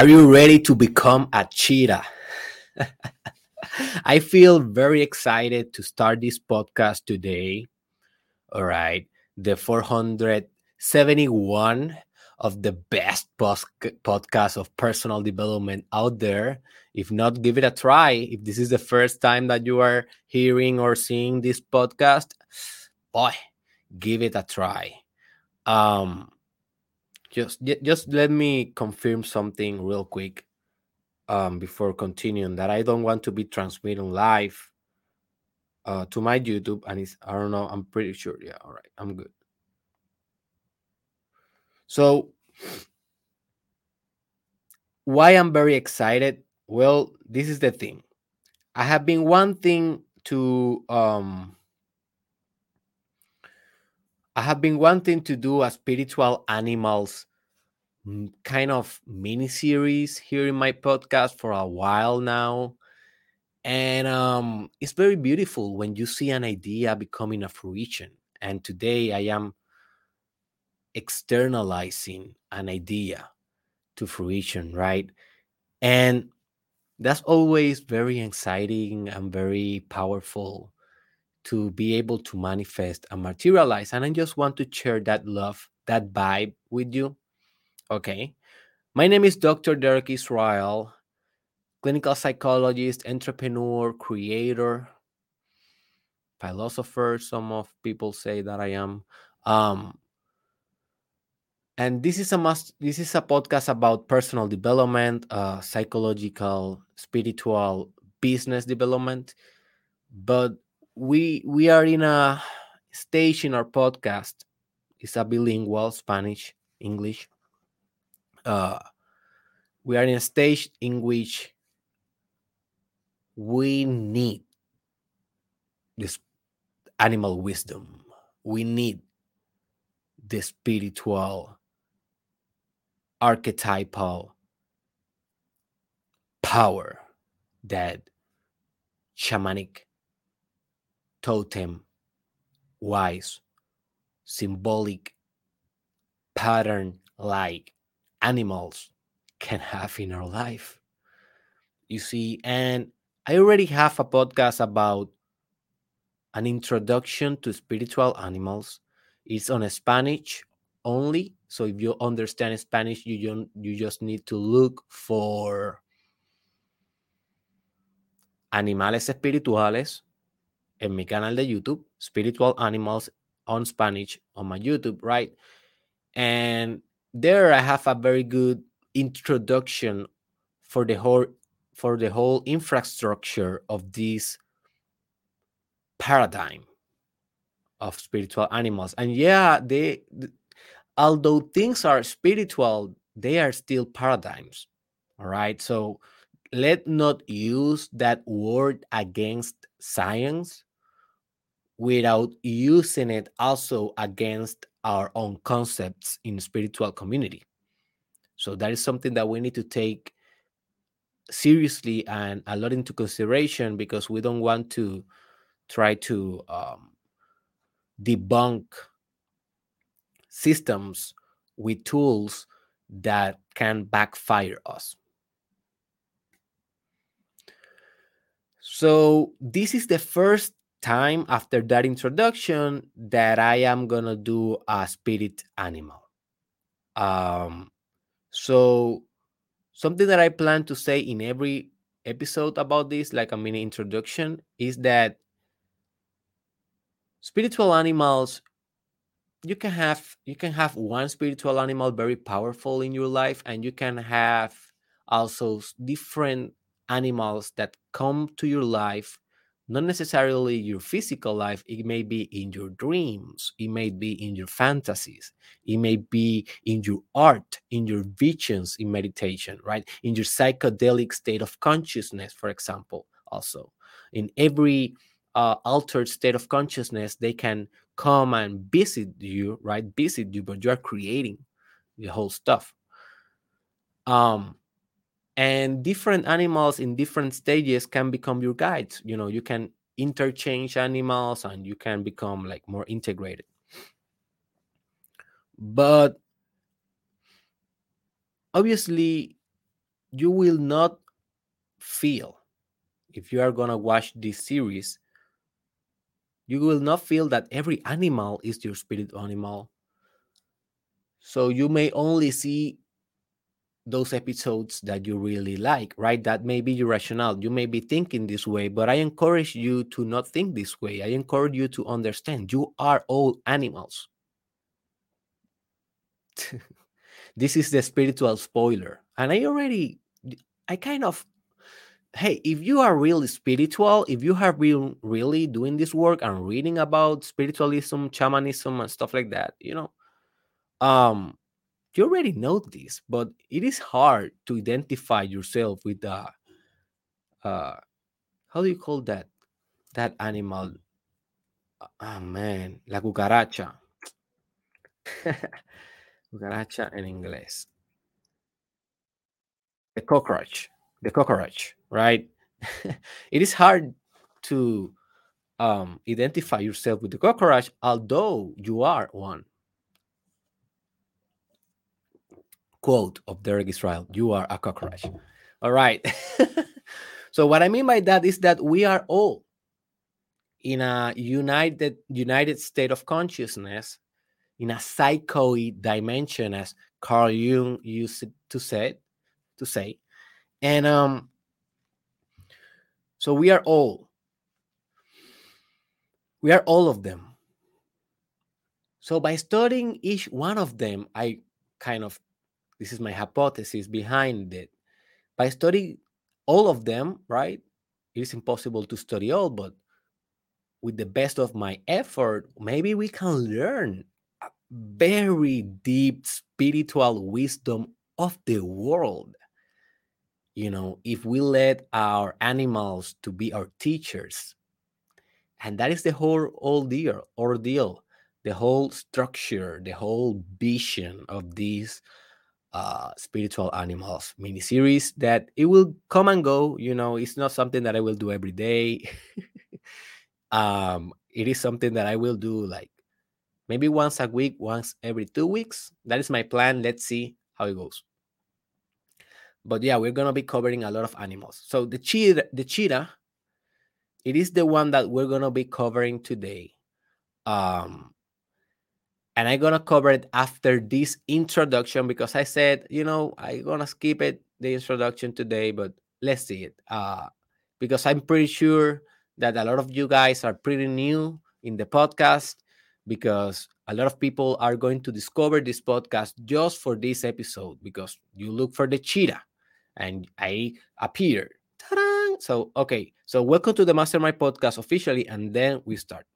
Are you ready to become a cheetah? I feel very excited to start this podcast today. All right. The 471 of the best podcast of personal development out there. If not, give it a try. If this is the first time that you are hearing or seeing this podcast, boy, give it a try. Um, just just let me confirm something real quick um, before continuing that I don't want to be transmitting live uh, to my YouTube and it's I don't know I'm pretty sure yeah all right I'm good. So why I'm very excited? Well, this is the thing. I have been wanting to um I have been wanting to do a spiritual animals kind of mini series here in my podcast for a while now. And um, it's very beautiful when you see an idea becoming a fruition. And today I am externalizing an idea to fruition, right? And that's always very exciting and very powerful to be able to manifest and materialize. And I just want to share that love, that vibe with you. Okay. My name is Dr. Derek Israel, clinical psychologist, entrepreneur, creator, philosopher. Some of people say that I am. Um, and this is a must this is a podcast about personal development uh, psychological spiritual business development but we we are in a stage in our podcast. It's a bilingual spanish english. Uh, we are in a stage in which we need this animal wisdom. We need the spiritual archetypal power that shamanic totem wise symbolic pattern like animals can have in our life. You see and i already have a podcast about an introduction to spiritual animals. It's on spanish only so if you understand Spanish, you don't you just need to look for animales espirituales en mi canal de YouTube, spiritual animals on Spanish on my YouTube, right? And there I have a very good introduction for the whole for the whole infrastructure of this paradigm of spiritual animals. And yeah, they although things are spiritual, they are still paradigms. All right. So let not use that word against science without using it also against our own concepts in spiritual community. So that is something that we need to take seriously and a lot into consideration because we don't want to try to um, debunk systems with tools that can backfire us. So, this is the first time after that introduction that I am to do a spirit animal. Um, so, something that I plan to say in every episode about this, like a mini introduction, is that spiritual animals you can have you can have one spiritual animal very powerful in your life and you can have also different animals that come to your life not necessarily your physical life it may be in your dreams it may be in your fantasies it may be in your art in your visions in meditation right in your psychedelic state of consciousness for example also in every uh, altered state of consciousness they can come and visit you, right? Visit you, but you are creating the whole stuff. Um, and different animals in different stages can become your guides. You know, you can interchange animals and you can become like more integrated. But obviously, you will not feel if you are going to watch this series you will not feel that every animal is your spirit animal so you may only see those episodes that you really like, right? That may be your rationale. You may be thinking this way, but I encourage you to not think this way. I encourage you to understand you are all animals. this is the spiritual spoiler. And I already, I kind of, hey, if you are really spiritual, if you have been really doing this work and reading about spiritualism, shamanism, and stuff like that, you know, um, you already know this, but it is hard to identify yourself with the uh how do you call that that animal? Oh man, la cucaracha. cucaracha in English. The cockroach. The cockroach, right? it is hard to um, identify yourself with the cockroach, although you are one. Quote of Derek Israel You are a cockroach. All right. so, what I mean by that is that we are all in a united united state of consciousness in a psychoid dimension as carl jung used to say to say and um so we are all we are all of them so by studying each one of them i kind of this is my hypothesis behind it. By studying all of them, right? It is impossible to study all, but with the best of my effort, maybe we can learn a very deep spiritual wisdom of the world. You know, if we let our animals to be our teachers, and that is the whole ordeal, ordeal, the whole structure, the whole vision of this uh, spiritual animals miniseries that it will come and go. You know, it's not something that I will do every day. um, it is something that I will do like maybe once a week, once every two weeks. That is my plan. Let's see how it goes. But yeah, we're gonna be covering a lot of animals. So the cheetah, the cheetah, it is the one that we're gonna be covering today. Um, and I'm gonna cover it after this introduction because I said, you know, I'm gonna skip it the introduction today, but let's see it. Uh, because I'm pretty sure that a lot of you guys are pretty new in the podcast because a lot of people are going to discover this podcast just for this episode because you look for the cheetah and I appear. Ta-da! So, okay, so welcome to the Mastermind Podcast officially, and then we start.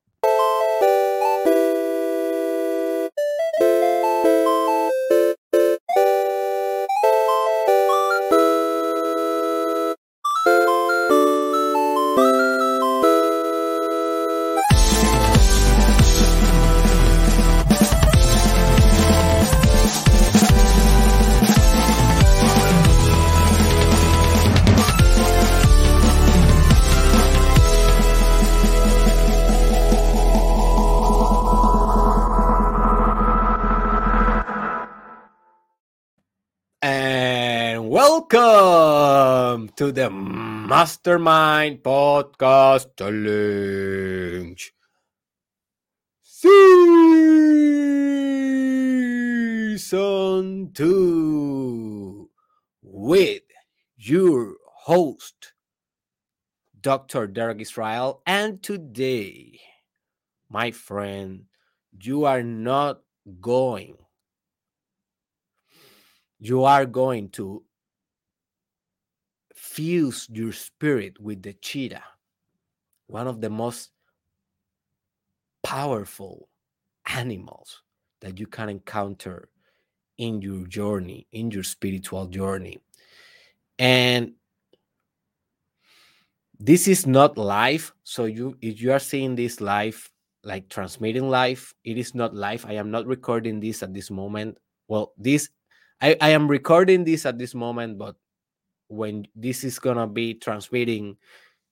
To the Mastermind Podcast Challenge. Season 2 with your host, Dr. Derek Israel. And today, my friend, you are not going you are going to fuse your spirit with the cheetah, one of the most powerful animals that you can encounter in your journey, in your spiritual journey. And this is not live. So you if you are seeing this live, like transmitting live, it is not live. I am not recording this at this moment. Well, this I, I am recording this at this moment, but when this is gonna be transmitting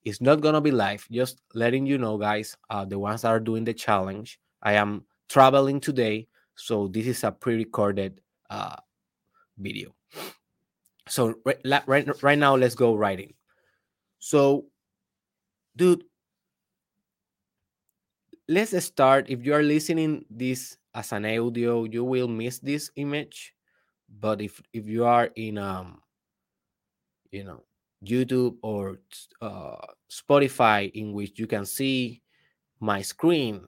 it's not gonna be live. Just letting you know guys uh, the ones that are doing the challenge i am traveling today so this is a pre-recorded uh, video. So right, right, right now let's go writing so dude let's start. If you are listening this as an audio you will miss this image. But if if you are in um you know youtube or uh, spotify in which you can see my screen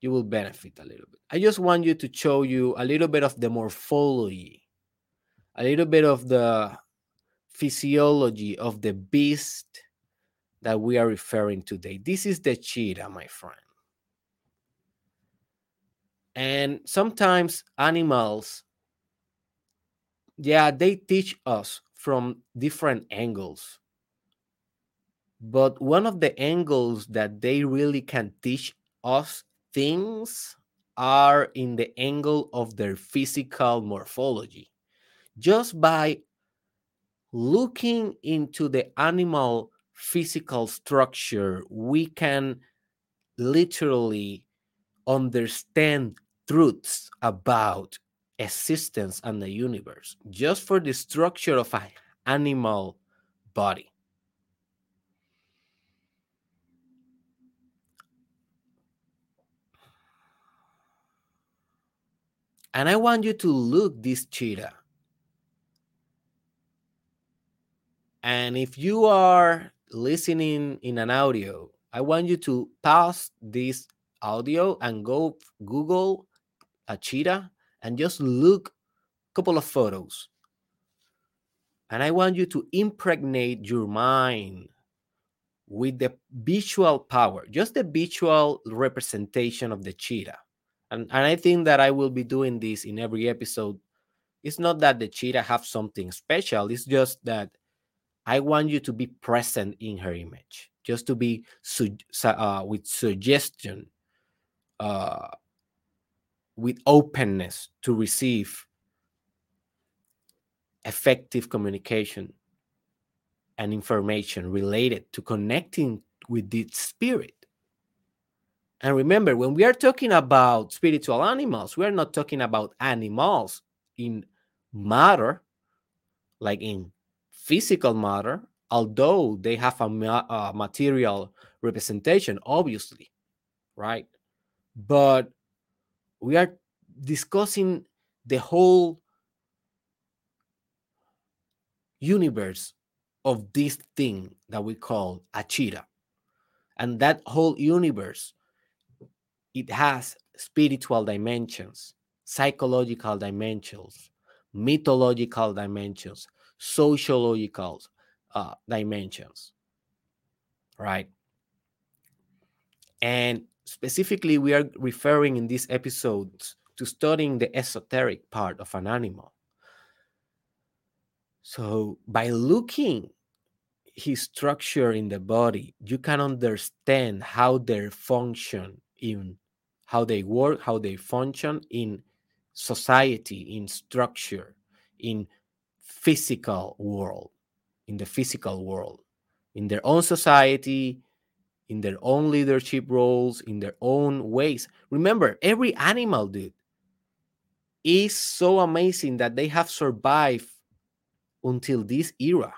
you will benefit a little bit. I just want you to show you a little bit of the morphology a little bit of the physiology of the beast that we are referring today. This is the cheetah my friend. And sometimes animals yeah they teach us from different angles. But one of the angles that they really can teach us things are in the angle of their physical morphology. Just by looking into the animal physical structure we can literally understand truths about existence and the universe just for the structure of an animal body. And I want you to look this cheetah. And if you are listening in an audio, I want you to pause this audio and go Google a cheetah and just look a couple of photos. And I want you to impregnate your mind with the visual power, just the visual representation of the cheetah. And, and I think that I will be doing this in every episode. It's not that the cheetah have something special, it's just that I want you to be present in her image, just to be su- uh, with suggestion, uh, with openness to receive effective communication and information related to connecting with the spirit. And remember, when we are talking about spiritual animals, we are not talking about animals in matter, like in physical matter, although they have a, ma- a material representation, obviously, right? But we are discussing the whole universe of this thing that we call a cheetah and that whole universe it has spiritual dimensions psychological dimensions mythological dimensions sociological uh, dimensions right? And specifically we are referring in these episodes to studying the esoteric part of an animal. So by looking his structure in the body, you can understand how their function in how they work, how they function in society, in structure, in physical world, in the physical world, in their own society, in their own leadership roles, in their own ways. Remember, every animal, dude, is so amazing that they have survived until this era.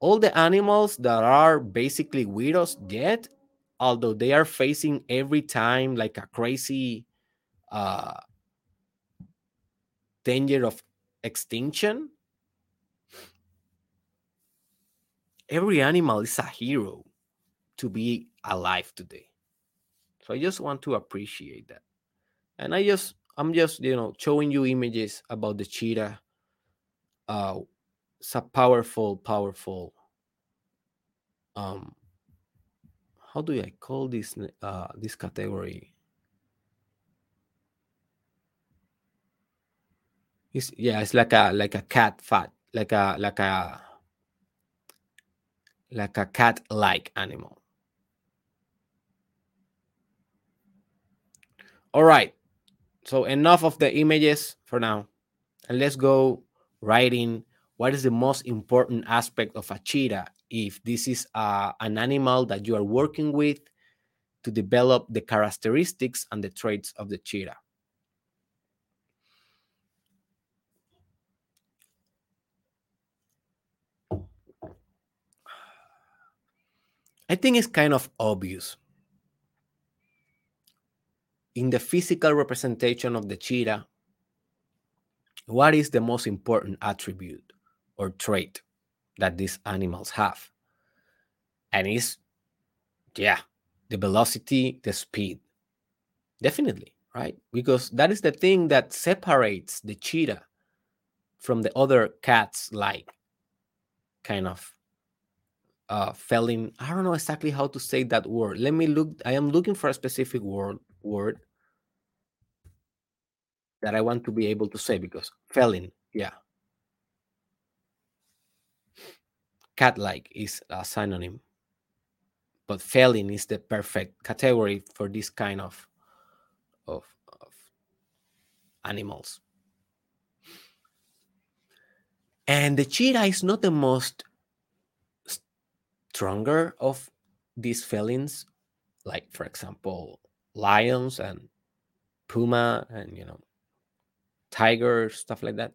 All the animals that are basically with yet, although they are facing every time like a crazy uh, danger of extinction, every animal is a hero to be alive today. So I just want to appreciate that. And I just, I'm just, you know, showing you images about the cheetah. Uh, it's a powerful, powerful um how do I call this uh this category? It's yeah, it's like a like a cat fat, like a like a like a cat like animal. All right. So enough of the images for now. And let's go writing what is the most important aspect of a cheetah if this is uh, an animal that you are working with to develop the characteristics and the traits of the cheetah. I think it's kind of obvious in the physical representation of the cheetah, what is the most important attribute or trait that these animals have? And is, yeah, the velocity, the speed. Definitely, right? Because that is the thing that separates the cheetah from the other cats like kind of uh feeling i don't know exactly how to say that word let me look i am looking for a specific word word that i want to be able to say because felling yeah. Cat like is a synonym but felling is the perfect category for this kind of of, of animals. And the cheetah is not the most stronger of these felines, like for example, lions and puma and you know tigers, stuff like that.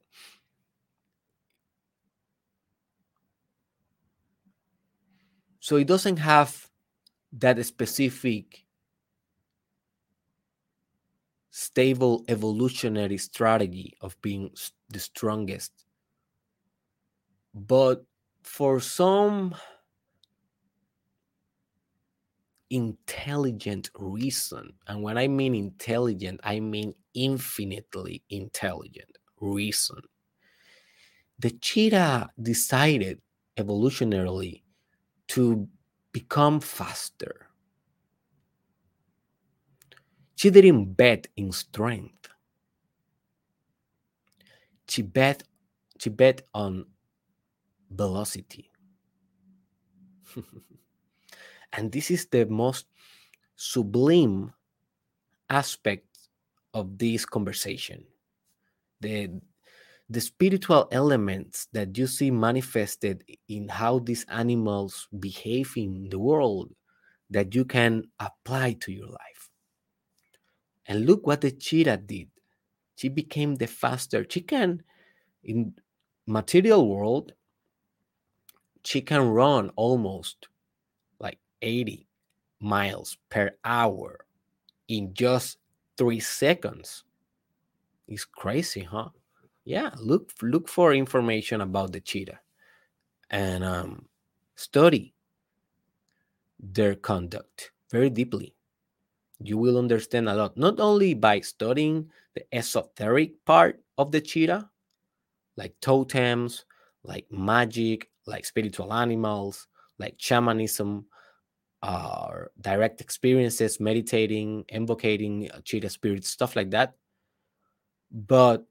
So it doesn't have that specific stable evolutionary strategy of being the strongest but for some intelligent reason, and when I mean intelligent, I mean infinitely intelligent reason, the cheetah decided evolutionarily to become faster. She didn't bet in strength. She bet she bet on velocity. and this is the most sublime aspect of this conversation. The, the spiritual elements that you see manifested in how these animals behave in the world that you can apply to your life. And look what the cheetah did. She became the faster. Can, in material world, she can run almost 80 miles per hour in just three seconds. It's crazy, huh? Yeah, look look for information about the cheetah and um, study their conduct very deeply. You will understand a lot, not only by studying the esoteric part of the cheetah, like totems, like magic, like spiritual animals, like shamanism, uh, direct experiences, meditating, invocating uh, cheetah spirits, stuff like that. But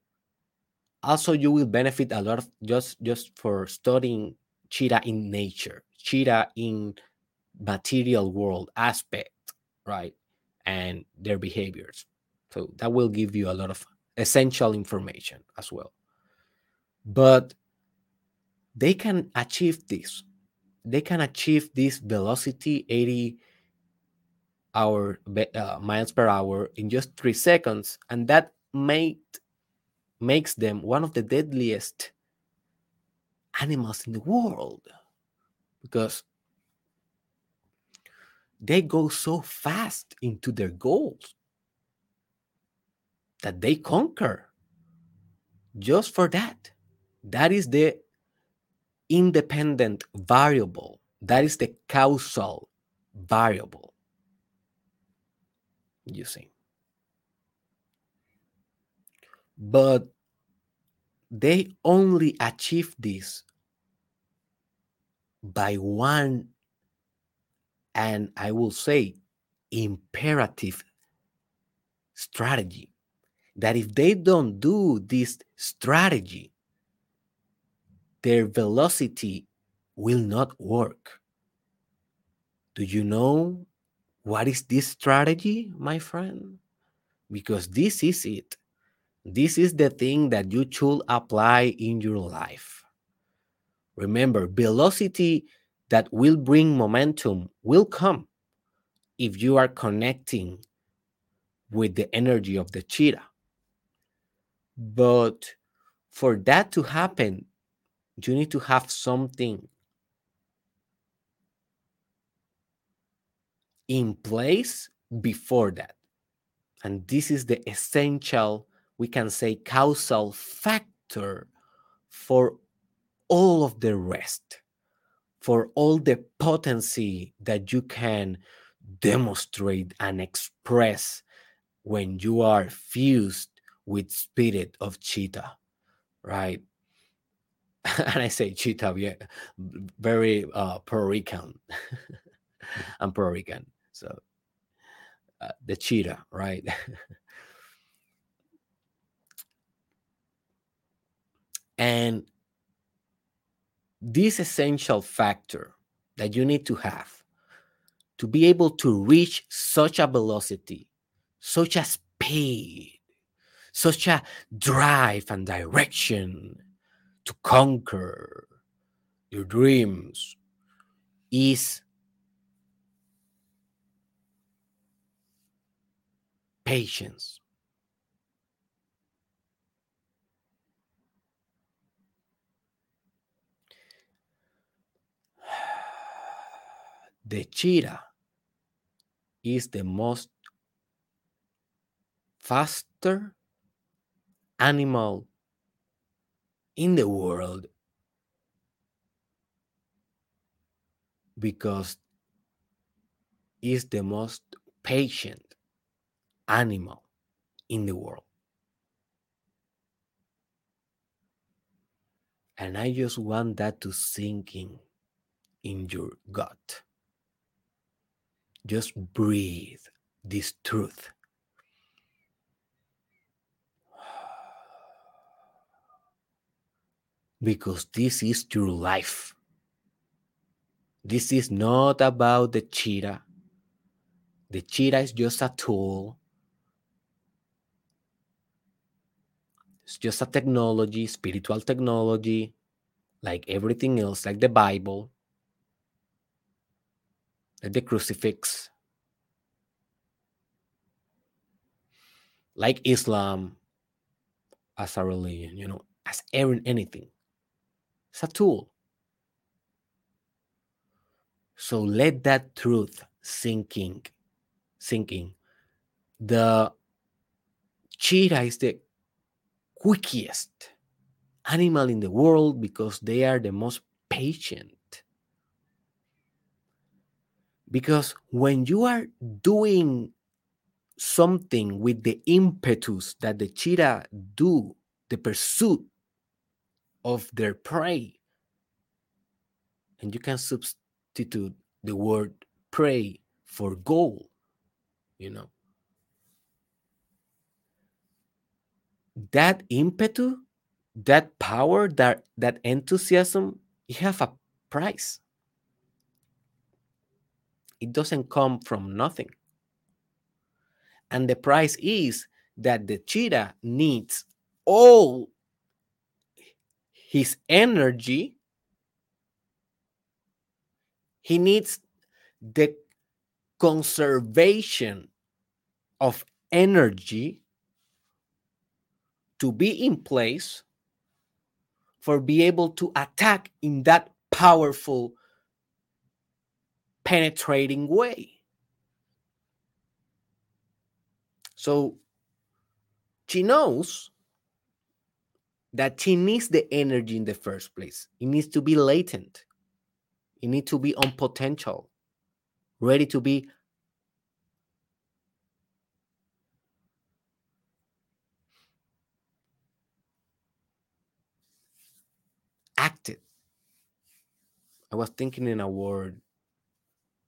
also, you will benefit a lot of just just for studying cheetah in nature, cheetah in material world aspect, right, and their behaviors. So that will give you a lot of essential information as well. But they can achieve this. They can achieve this velocity 80 hour uh, miles per hour in just three seconds, and that made makes them one of the deadliest animals in the world because they go so fast into their goals that they conquer just for that. That is the independent variable. That is the causal variable. You see. But they only achieve this by one, and I will say, imperative strategy. That if they don't do this strategy, their velocity will not work. Do you know what is this strategy, my friend? Because this is it. This is the thing that you should apply in your life. Remember, velocity that will bring momentum will come if you are connecting with the energy of the cheetah. But for that to happen, you need to have something in place before that. And this is the essential, we can say, causal factor for all of the rest, for all the potency that you can demonstrate and express when you are fused with spirit of cheetah right and i say cheetah yeah, very uh puerto rican. I'm puerto rican so uh, the cheetah right? And this essential factor that you need to have to be able to reach such a velocity, such a speed, such a drive and direction to conquer your dreams is patience. The cheetah is the most faster animal in the world because it's the most patient animal in the world. And I just want that to sink in in your gut. Just breathe this truth. Because this is your life. This is not about the cheetah. The cheetah is just a tool. It's just a technology, spiritual technology, like everything else, like the Bible like the crucifix, like Islam as a religion, you know, as anything. Tool. So let that truth sinking, sinking. The cheetah is the quickest animal in the world because they are the most patient because when you are doing something with the impetus that the cheetah do, the pursuit of their prey, and you can substitute the word prey for goal, you know. That impetu, that power, that that enthusiasm, you have a price. It doesn't come from nothing. And the price is that the cheetah needs all his energy. He needs the conservation of energy to be in place for be able to attack in that powerful penetrating way. So she knows that she needs the energy in the first place. It needs to be latent. It needs to be on potential, ready to be acted. I was thinking in a word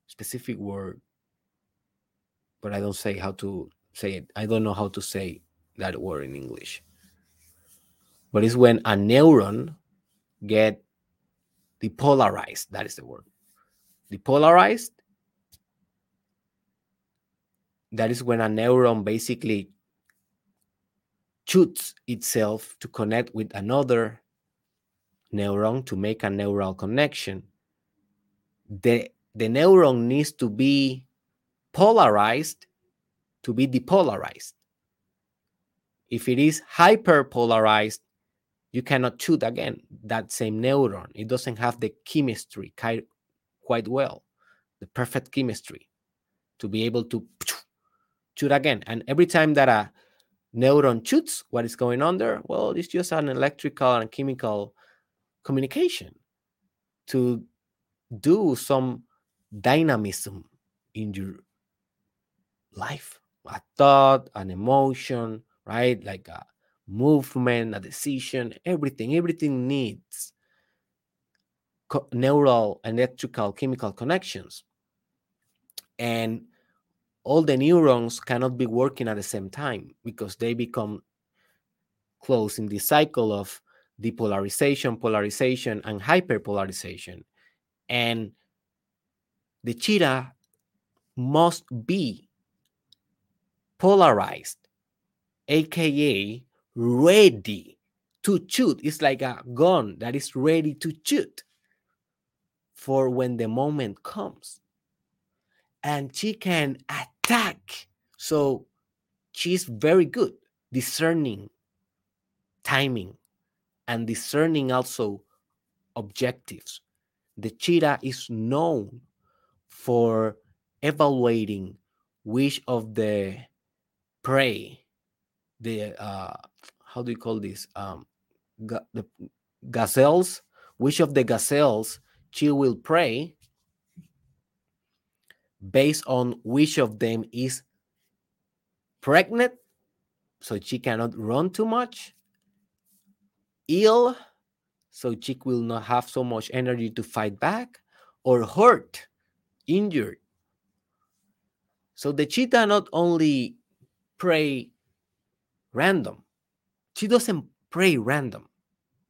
specific word, but I don't say how to say it. I don't know how to say that word in English. But it's when a neuron get depolarized. That is the word. Depolarized. That is when a neuron basically shoots itself to connect with another neuron to make a neural connection. The the neuron needs to be polarized to be depolarized. If it is hyperpolarized, you cannot shoot again that same neuron. It doesn't have the chemistry quite well, the perfect chemistry. to be able to shoot again. And every time that a neuron shoots, what is going on there? Well, it's just an electrical and chemical communication to do some dynamism in your life a thought an emotion right like a movement a decision everything everything needs neural electrical chemical connections and all the neurons cannot be working at the same time because they become close in the cycle of depolarization, polarization, and hyperpolarization. And the cheetah must be polarized, aka ready to shoot. It's like a gun that is ready to shoot for when the moment comes. And she can attack. So she's very good discerning timing and discerning also objectives. The cheetah is known for evaluating which of the prey, the uh, how do you call this? Um, ga- the gazelles, which of the gazelles she will prey based on which of them is pregnant, so she cannot run too much, ill, so she will not have so much energy to fight back, or hurt, injured. So the cheetah not only prey random, she doesn't prey random.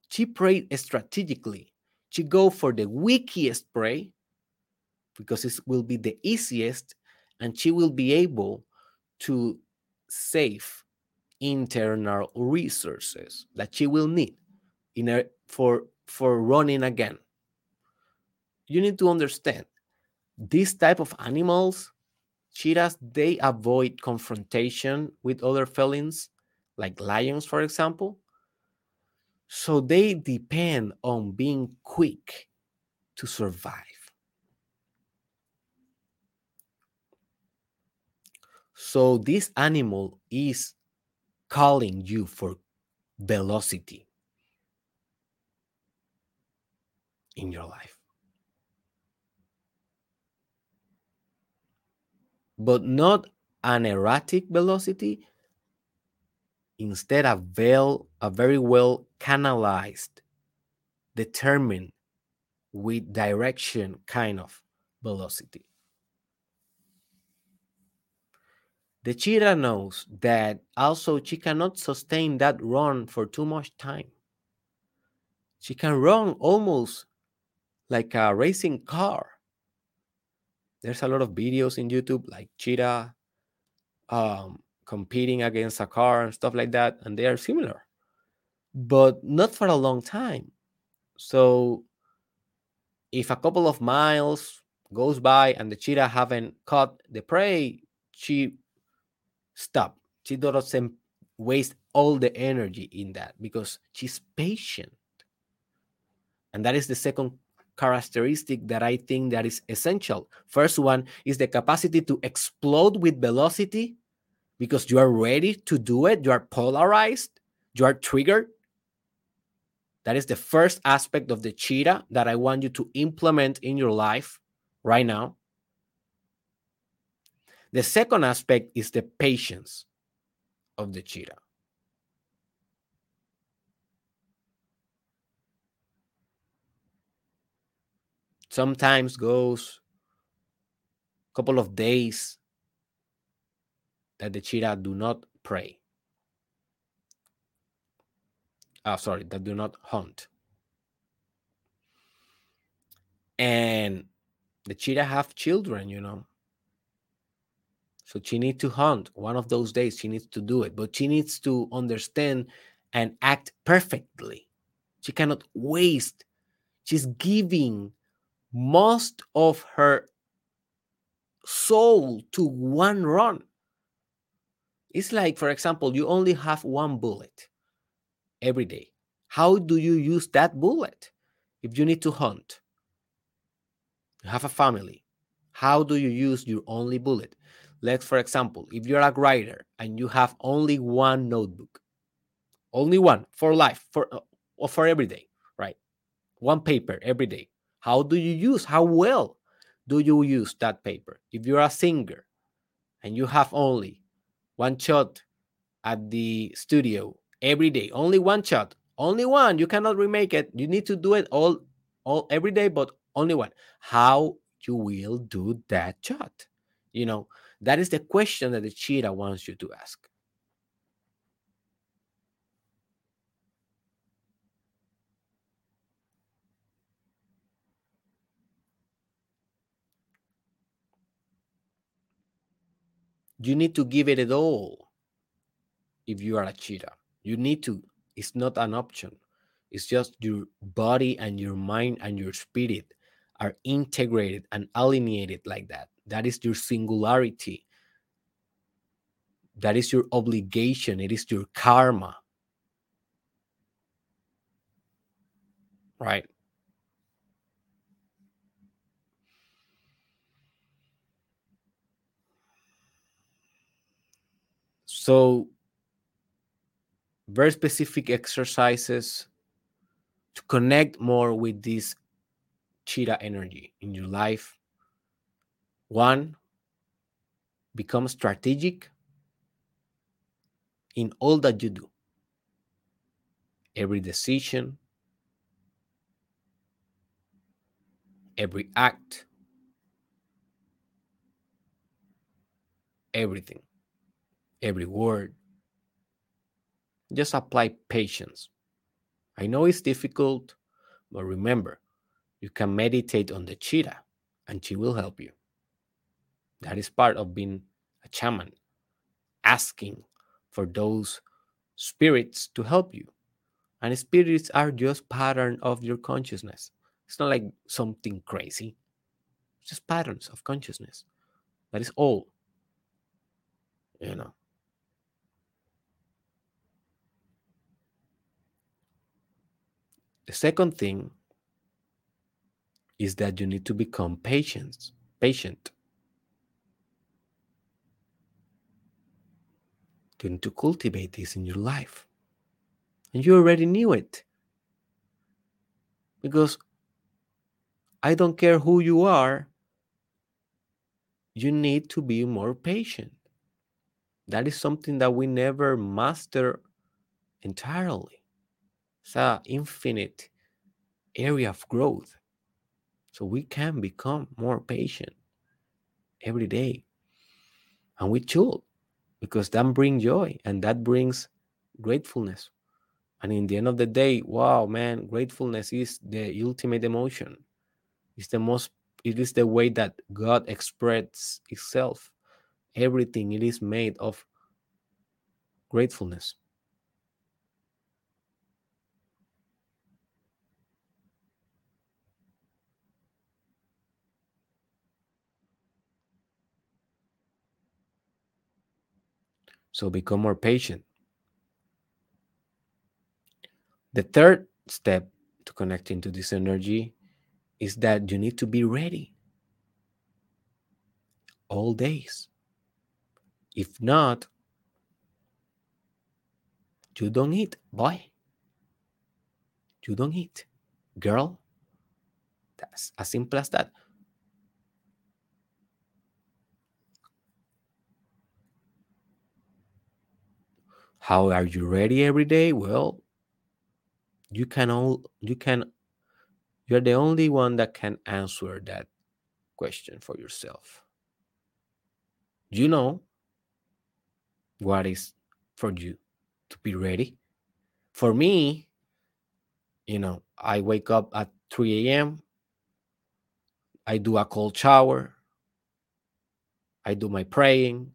She prey strategically. She go for the weakest prey because it will be the easiest and she will be able to save internal resources that she will need in a, for for running again you need to understand these type of animals cheetahs they avoid confrontation with other felines like lions for example so they depend on being quick to survive so this animal is calling you for velocity in your life. But not an erratic velocity, instead a, well, a very well canalized, determined with direction kind of velocity. The cheetah knows that also she cannot sustain that run for too much time. She can run almost like a racing car. There's a lot of videos in YouTube like cheetah um, competing against a car and stuff like that, and they are similar, but not for a long time. So if a couple of miles goes by and the cheetah haven't caught the prey, she stop. She doesn't waste all the energy in that because she's patient. And that is the second characteristic that I think that is essential. First one is the capacity to explode with velocity because you are ready to do it, you are polarized, you are triggered. That is the first aspect of the cheetah that I want you to implement in your life right now. The second aspect is the patience of the cheetah. Sometimes goes a couple of days that the cheetah do not prey. Oh, ah, sorry, that do not hunt. And the cheetah have children, you know. So she needs to hunt one of those days. She needs to do it, but she needs to understand and act perfectly. She cannot waste. She's giving most of her soul to one run. It's like, for example, you only have one bullet every day. How do you use that bullet? If you need to hunt, you have a family, How do you use your only bullet? Let's, for example, if you're a writer and you have only one notebook, only one for life, for uh, for every day, right? One paper every day. How do you use? How well do you use that paper? If you're a singer and you have only one shot at the studio every day, only one shot, only one, you cannot remake it. You need to do it all, all every day, but only one. How you will do that shot? You know, that is the question that the cheetah wants you to ask. You need to give it all if you are a cheetah. You need to, it's not an option. It's just your body and your mind and your spirit are integrated and alienated like that. That is your singularity. That is your obligation. It is your karma. Right? So, very specific exercises to connect more with this cheetah energy in your life. One, become strategic in all that you do. Every decision, every act, everything every word. Just apply patience. I know it's difficult, but remember, you can meditate on the cheetah and she will help you. That is part of being a shaman, asking for those spirits to help you. And spirits are just pattern of your consciousness. It's not like something crazy. It's just patterns of consciousness. That is all. You know. The second thing is that you need to become patient. Patient. You need to cultivate this in your life. And you already knew it. Because I don't care who you are, you need to be more patient. That is something that we never master entirely. It's an infinite area of growth. So we can become more patient every day. And we should, because that brings joy and that brings gratefulness. And in the end of the day, wow, man, gratefulness is the ultimate emotion. It's the most, it is the way that God expresses itself. Everything it is made of gratefulness. So become more patient. The third step to connecting to this energy is that you need to be ready all days. If not, you don't eat, boy. You don't eat, girl. That's as simple as that. How are you ready every day? Well, you can all you can you're the only one that can answer that question for yourself. You know what is for you to be ready. For me, you know, I wake up at 3 a.m. I do a cold shower. I do my praying.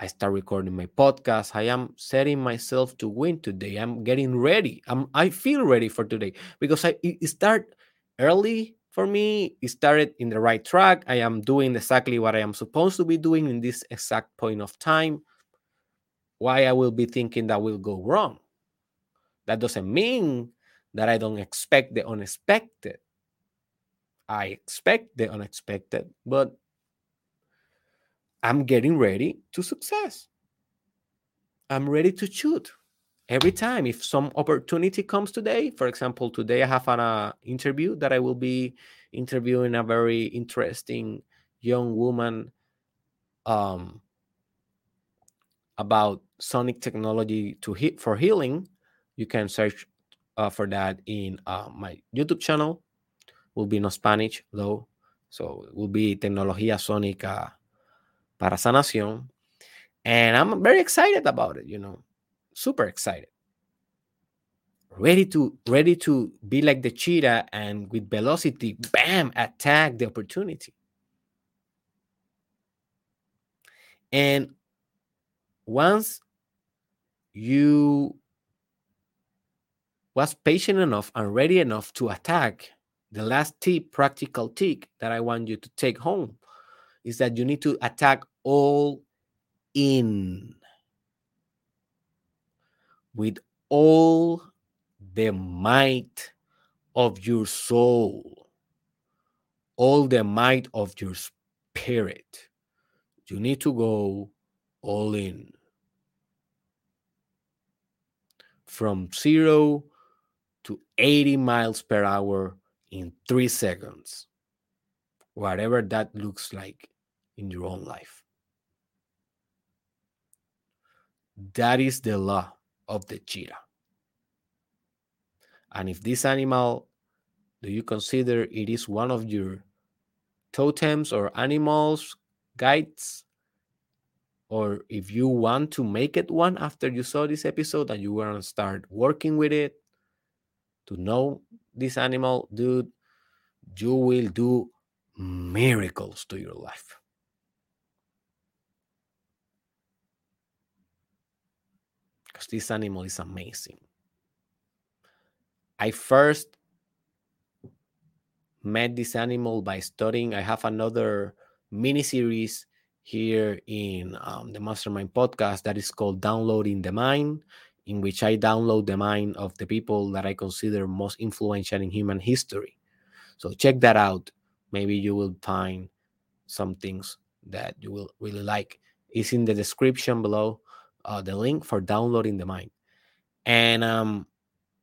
I start recording my podcast. I am setting myself to win today. I'm getting ready. I'm I feel ready for today because I it start early for me. It started in the right track. I am doing exactly what I am supposed to be doing in this exact point of time. Why I will be thinking that will go wrong. That doesn't mean that I don't expect the unexpected. I expect the unexpected, but I'm getting ready to success. I'm ready to shoot every time. If some opportunity comes today, for example, today I have an uh, interview that I will be interviewing a very interesting young woman um, about sonic technology to hit for healing. You can search uh, for that in uh, my YouTube channel. Will be no Spanish though, so it will be Tecnología Sónica para Sanación. And I'm very excited about it, you know, super excited. Ready to ready to be like the cheetah and with velocity, bam, attack the opportunity. And once you was patient enough and ready enough to attack, the last tip, practical tip that I want you to take home is that you need to attack all in with all the might of your soul, all the might of your spirit. You need to go all in. From zero to 80 miles per hour in three seconds, whatever that looks like in your own life. That is the law of the cheetah. And if this animal, do you consider it is one of your totems or animals, guides? Or if you want to make it one after you saw this episode and you want to start working with it to know this animal, dude, you will do miracles to your life. Because this animal is amazing. I first met this animal by studying. I have another mini series here in um, the Mastermind podcast that is called Downloading the Mind, in which I download the mind of the people that I consider most influential in human history. So check that out. Maybe you will find some things that you will really like. It's in the description below uh, the link for downloading the mind. And um,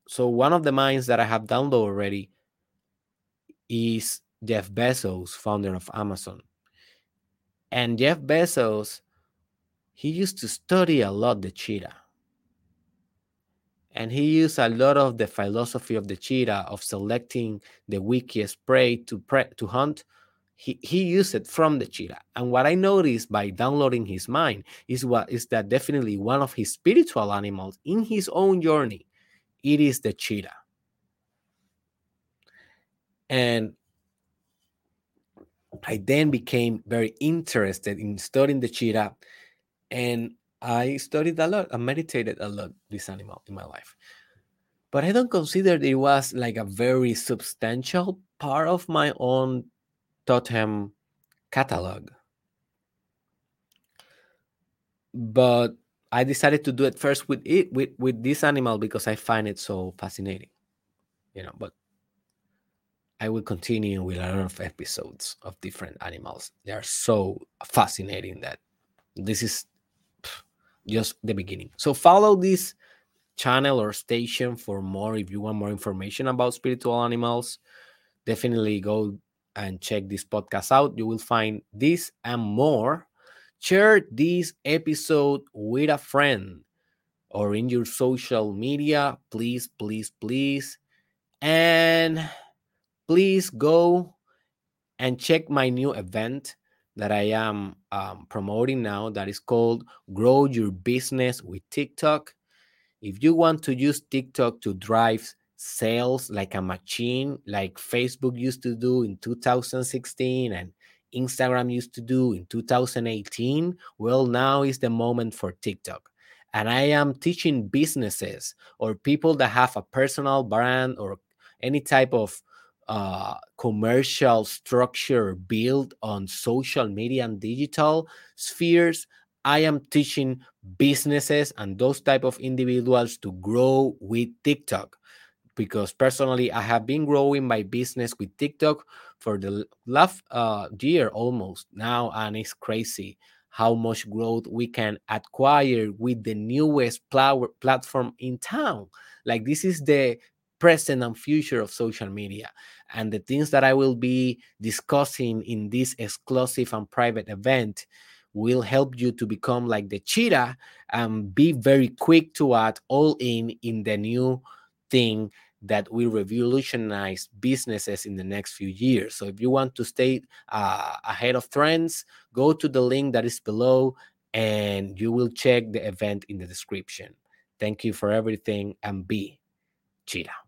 so one of the minds that I have downloaded already is Jeff Bezos, founder of Amazon. And Jeff Bezos, he used to study a lot the cheetah. And he used a lot of the philosophy of the cheetah of selecting the weakest prey to pre- to hunt he, he used it from the cheetah. And what I noticed by downloading his mind is what is that definitely one of his spiritual animals in his own journey, it is the cheetah. And I then became very interested in studying the cheetah. And I studied a lot, I meditated a lot this animal in my life. But I don't consider it was like a very substantial part of my own totem catalog. But I decided to do it first with it with, with this animal because I find it so fascinating. You know, but I will continue with a lot of episodes of different animals. They are so fascinating that this is just the beginning. So follow this channel or station for more if you want more information about spiritual animals. Definitely go and check this podcast out. You will find this and more. Share this episode with a friend or in your social media. Please, please, please. And please go and check my new event that I am um, promoting now that is called Grow Your Business with TikTok. If you want to use TikTok to drive sales like a machine, like Facebook used to do in 2016 and Instagram used to do in 2018. Well, now is the moment for TikTok. And I am teaching businesses or people that have a personal brand or any type of uh, commercial structure built on social media and digital spheres. I am teaching businesses and those type of individuals to grow with TikTok because personally I have been growing my business with TikTok for the last uh, year almost now, and it's crazy how much growth we can acquire with the newest plow- platform in town. Like this is the present and future of social media and the things that I will be discussing in this exclusive and private event will help you to become like the cheetah and be very quick to add all in in the new thing that will revolutionize businesses in the next few years. So if you want to stay uh, ahead of trends, go to the link that is below and you will check the event in the description. Thank you for everything and be cheetah.